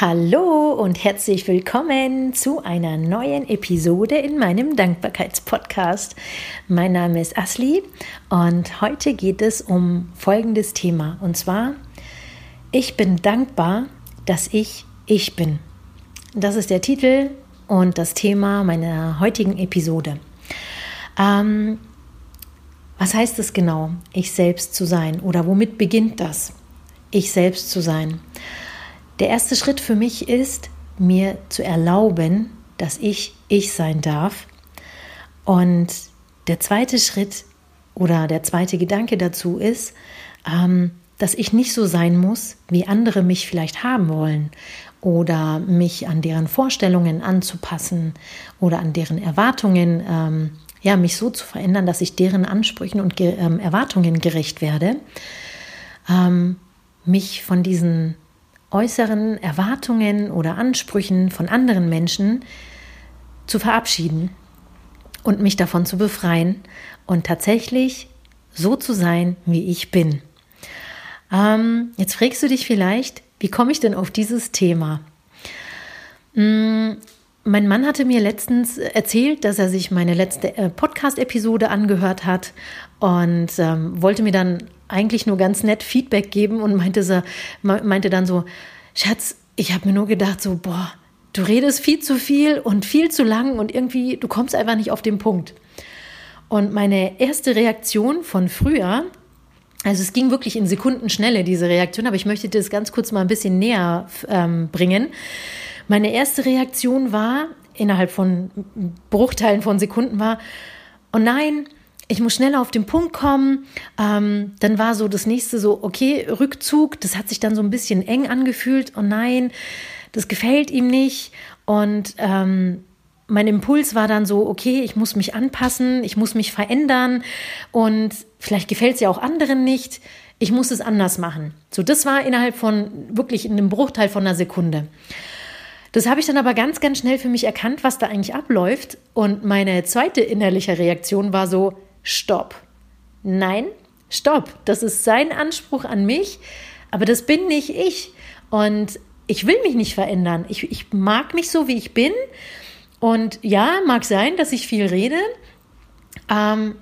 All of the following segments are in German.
Hallo und herzlich willkommen zu einer neuen Episode in meinem Dankbarkeitspodcast. Mein Name ist Asli und heute geht es um folgendes Thema und zwar ich bin dankbar, dass ich ich bin. Das ist der Titel und das Thema meiner heutigen Episode. Ähm, was heißt es genau, ich selbst zu sein oder womit beginnt das, ich selbst zu sein? Der erste Schritt für mich ist, mir zu erlauben, dass ich ich sein darf. Und der zweite Schritt oder der zweite Gedanke dazu ist, ähm, dass ich nicht so sein muss, wie andere mich vielleicht haben wollen oder mich an deren Vorstellungen anzupassen oder an deren Erwartungen, ähm, ja, mich so zu verändern, dass ich deren Ansprüchen und ähm, Erwartungen gerecht werde, ähm, mich von diesen äußeren Erwartungen oder Ansprüchen von anderen Menschen zu verabschieden und mich davon zu befreien und tatsächlich so zu sein, wie ich bin. Ähm, jetzt fragst du dich vielleicht, wie komme ich denn auf dieses Thema? Mein Mann hatte mir letztens erzählt, dass er sich meine letzte äh, Podcast-Episode angehört hat und ähm, wollte mir dann eigentlich nur ganz nett Feedback geben und meinte, so, meinte dann so, Schatz, ich habe mir nur gedacht, so, boah, du redest viel zu viel und viel zu lang und irgendwie, du kommst einfach nicht auf den Punkt. Und meine erste Reaktion von früher, also es ging wirklich in Sekundenschnelle, diese Reaktion, aber ich möchte das ganz kurz mal ein bisschen näher ähm, bringen. Meine erste Reaktion war, innerhalb von Bruchteilen von Sekunden war, oh nein, ich muss schneller auf den Punkt kommen. Ähm, dann war so das nächste so, okay, Rückzug. Das hat sich dann so ein bisschen eng angefühlt. Oh nein, das gefällt ihm nicht. Und ähm, mein Impuls war dann so, okay, ich muss mich anpassen, ich muss mich verändern und vielleicht gefällt es ja auch anderen nicht. Ich muss es anders machen. So, das war innerhalb von wirklich in einem Bruchteil von einer Sekunde. Das habe ich dann aber ganz, ganz schnell für mich erkannt, was da eigentlich abläuft. Und meine zweite innerliche Reaktion war so, Stopp. Nein, stopp. Das ist sein Anspruch an mich, aber das bin nicht ich. Und ich will mich nicht verändern. Ich, ich mag mich so, wie ich bin. Und ja, mag sein, dass ich viel rede. Ähm,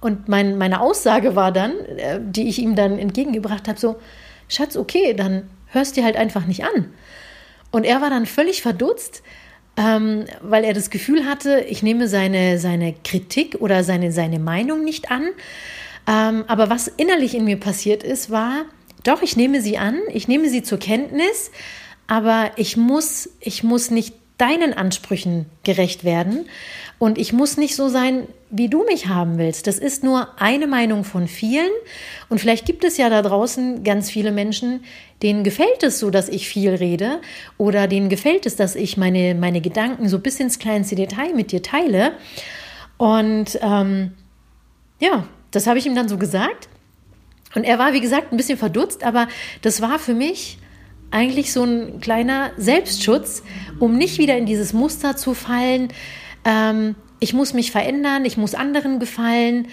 und mein, meine Aussage war dann, äh, die ich ihm dann entgegengebracht habe, so, Schatz, okay, dann hörst dir halt einfach nicht an. Und er war dann völlig verdutzt, ähm, weil er das Gefühl hatte, ich nehme seine, seine Kritik oder seine, seine Meinung nicht an. Ähm, aber was innerlich in mir passiert ist, war, doch, ich nehme sie an, ich nehme sie zur Kenntnis, aber ich muss, ich muss nicht deinen Ansprüchen gerecht werden und ich muss nicht so sein, wie du mich haben willst. Das ist nur eine Meinung von vielen und vielleicht gibt es ja da draußen ganz viele Menschen, denen gefällt es so, dass ich viel rede oder denen gefällt es, dass ich meine, meine Gedanken so bis ins kleinste Detail mit dir teile. Und ähm, ja, das habe ich ihm dann so gesagt. Und er war, wie gesagt, ein bisschen verdutzt, aber das war für mich eigentlich so ein kleiner Selbstschutz, um nicht wieder in dieses Muster zu fallen. Ähm, ich muss mich verändern, ich muss anderen gefallen.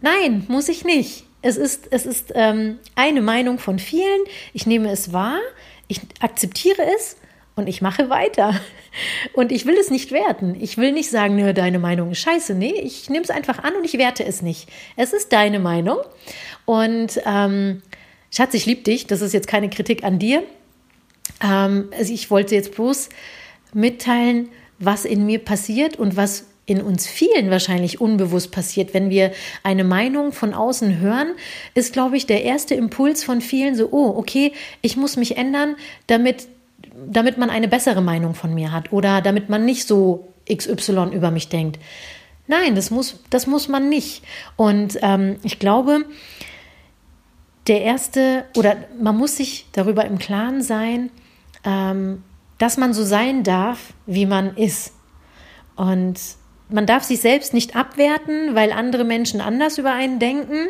Nein, muss ich nicht. Es ist, es ist ähm, eine Meinung von vielen. Ich nehme es wahr, ich akzeptiere es und ich mache weiter. Und ich will es nicht werten. Ich will nicht sagen, ne, deine Meinung ist scheiße. Nee, ich nehme es einfach an und ich werte es nicht. Es ist deine Meinung. Und ähm, Schatz, ich liebe dich. Das ist jetzt keine Kritik an dir. Ähm, also ich wollte jetzt bloß mitteilen, was in mir passiert und was in uns vielen wahrscheinlich unbewusst passiert. Wenn wir eine Meinung von außen hören, ist, glaube ich, der erste Impuls von vielen so, oh, okay, ich muss mich ändern, damit, damit man eine bessere Meinung von mir hat oder damit man nicht so XY über mich denkt. Nein, das muss, das muss man nicht. Und ähm, ich glaube, der erste, oder man muss sich darüber im Klaren sein, ähm, dass man so sein darf, wie man ist. Und man darf sich selbst nicht abwerten, weil andere Menschen anders über einen denken.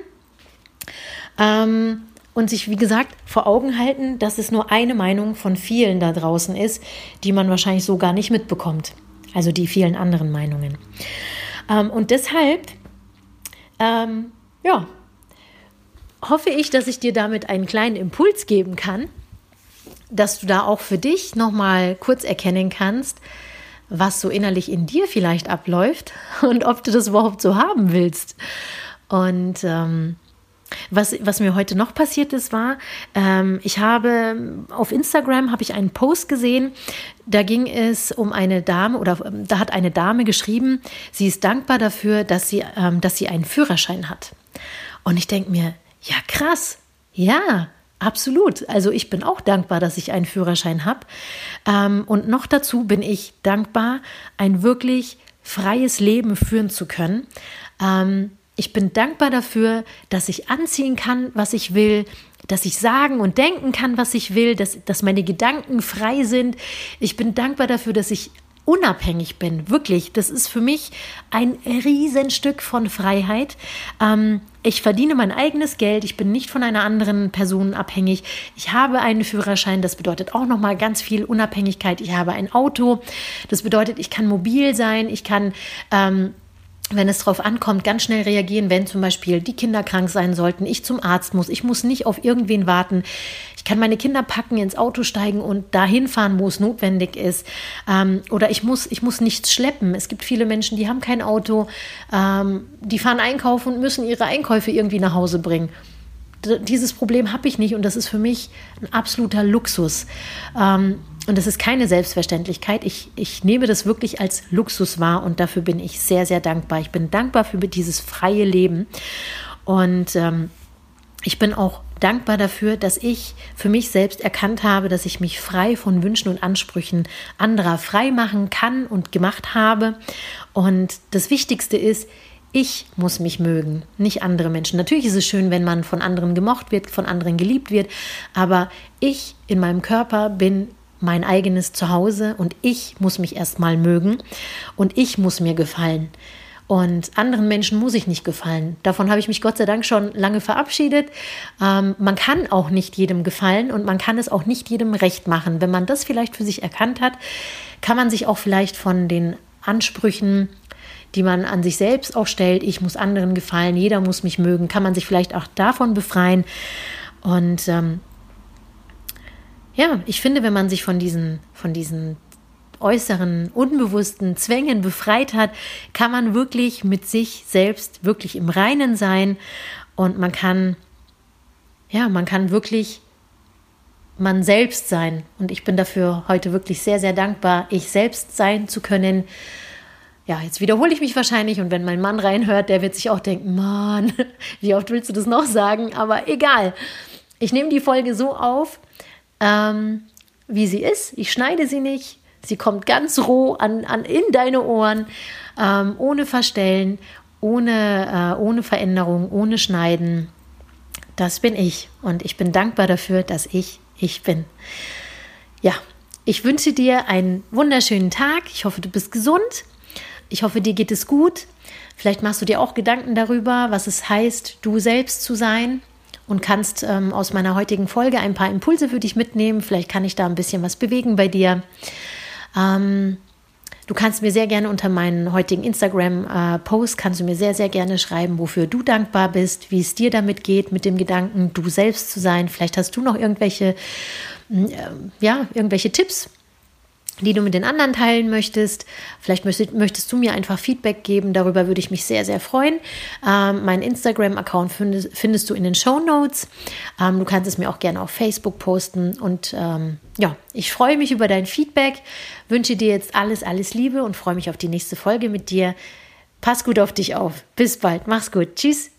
Ähm, und sich, wie gesagt, vor Augen halten, dass es nur eine Meinung von vielen da draußen ist, die man wahrscheinlich so gar nicht mitbekommt. Also die vielen anderen Meinungen. Ähm, und deshalb, ähm, ja, hoffe ich, dass ich dir damit einen kleinen Impuls geben kann, dass du da auch für dich nochmal kurz erkennen kannst, was so innerlich in dir vielleicht abläuft und ob du das überhaupt so haben willst. Und ähm, was, was mir heute noch passiert ist, war, ähm, ich habe auf Instagram habe ich einen Post gesehen, da ging es um eine Dame oder ähm, da hat eine Dame geschrieben, sie ist dankbar dafür, dass sie, ähm, dass sie einen Führerschein hat. Und ich denke mir, ja krass, ja, Absolut. Also ich bin auch dankbar, dass ich einen Führerschein habe. Ähm, und noch dazu bin ich dankbar, ein wirklich freies Leben führen zu können. Ähm, ich bin dankbar dafür, dass ich anziehen kann, was ich will, dass ich sagen und denken kann, was ich will, dass, dass meine Gedanken frei sind. Ich bin dankbar dafür, dass ich unabhängig bin. Wirklich, das ist für mich ein Riesenstück von Freiheit. Ähm, ich verdiene mein eigenes Geld, ich bin nicht von einer anderen Person abhängig. Ich habe einen Führerschein, das bedeutet auch nochmal ganz viel Unabhängigkeit. Ich habe ein Auto, das bedeutet, ich kann mobil sein, ich kann ähm, wenn es darauf ankommt, ganz schnell reagieren, wenn zum Beispiel die Kinder krank sein sollten, ich zum Arzt muss, ich muss nicht auf irgendwen warten. Ich kann meine Kinder packen, ins Auto steigen und dahin fahren, wo es notwendig ist. Ähm, oder ich muss, ich muss nichts schleppen. Es gibt viele Menschen, die haben kein Auto, ähm, die fahren einkaufen und müssen ihre Einkäufe irgendwie nach Hause bringen. D dieses Problem habe ich nicht und das ist für mich ein absoluter Luxus. Ähm, und das ist keine Selbstverständlichkeit. Ich, ich nehme das wirklich als Luxus wahr und dafür bin ich sehr, sehr dankbar. Ich bin dankbar für dieses freie Leben. Und ähm, ich bin auch dankbar dafür, dass ich für mich selbst erkannt habe, dass ich mich frei von Wünschen und Ansprüchen anderer frei machen kann und gemacht habe. Und das Wichtigste ist, ich muss mich mögen, nicht andere Menschen. Natürlich ist es schön, wenn man von anderen gemocht wird, von anderen geliebt wird, aber ich in meinem Körper bin mein eigenes Zuhause und ich muss mich erstmal mögen und ich muss mir gefallen. Und anderen Menschen muss ich nicht gefallen. Davon habe ich mich Gott sei Dank schon lange verabschiedet. Ähm, man kann auch nicht jedem gefallen und man kann es auch nicht jedem recht machen. Wenn man das vielleicht für sich erkannt hat, kann man sich auch vielleicht von den Ansprüchen, die man an sich selbst auch stellt, ich muss anderen gefallen, jeder muss mich mögen, kann man sich vielleicht auch davon befreien. Und ähm, ja, ich finde, wenn man sich von diesen, von diesen äußeren, unbewussten Zwängen befreit hat, kann man wirklich mit sich selbst wirklich im Reinen sein und man kann, ja, man kann wirklich man selbst sein. Und ich bin dafür heute wirklich sehr, sehr dankbar, ich selbst sein zu können. Ja, jetzt wiederhole ich mich wahrscheinlich und wenn mein Mann reinhört, der wird sich auch denken, Mann, wie oft willst du das noch sagen? Aber egal. Ich nehme die Folge so auf, ähm, wie sie ist. Ich schneide sie nicht. Sie kommt ganz roh an, an in deine Ohren, ähm, ohne Verstellen, ohne, äh, ohne Veränderung, ohne Schneiden. Das bin ich und ich bin dankbar dafür, dass ich ich bin. Ja, ich wünsche dir einen wunderschönen Tag. Ich hoffe, du bist gesund. Ich hoffe, dir geht es gut. Vielleicht machst du dir auch Gedanken darüber, was es heißt, du selbst zu sein und kannst ähm, aus meiner heutigen Folge ein paar Impulse für dich mitnehmen. Vielleicht kann ich da ein bisschen was bewegen bei dir. Ähm, du kannst mir sehr gerne unter meinen heutigen Instagram-Post, äh, kannst du mir sehr, sehr gerne schreiben, wofür du dankbar bist, wie es dir damit geht, mit dem Gedanken, du selbst zu sein. Vielleicht hast du noch irgendwelche, äh, ja, irgendwelche Tipps die du mit den anderen teilen möchtest. Vielleicht möchtest, möchtest du mir einfach Feedback geben. Darüber würde ich mich sehr, sehr freuen. Ähm, mein Instagram-Account findest, findest, du in den Show Notes. Ähm, du kannst es mir auch gerne auf Facebook posten. Und ähm, ja, ich freue mich über dein Feedback. Wünsche dir jetzt alles, alles Liebe und freue mich auf die nächste Folge mit dir. Pass gut auf dich auf. Bis bald. Mach's gut. Tschüss.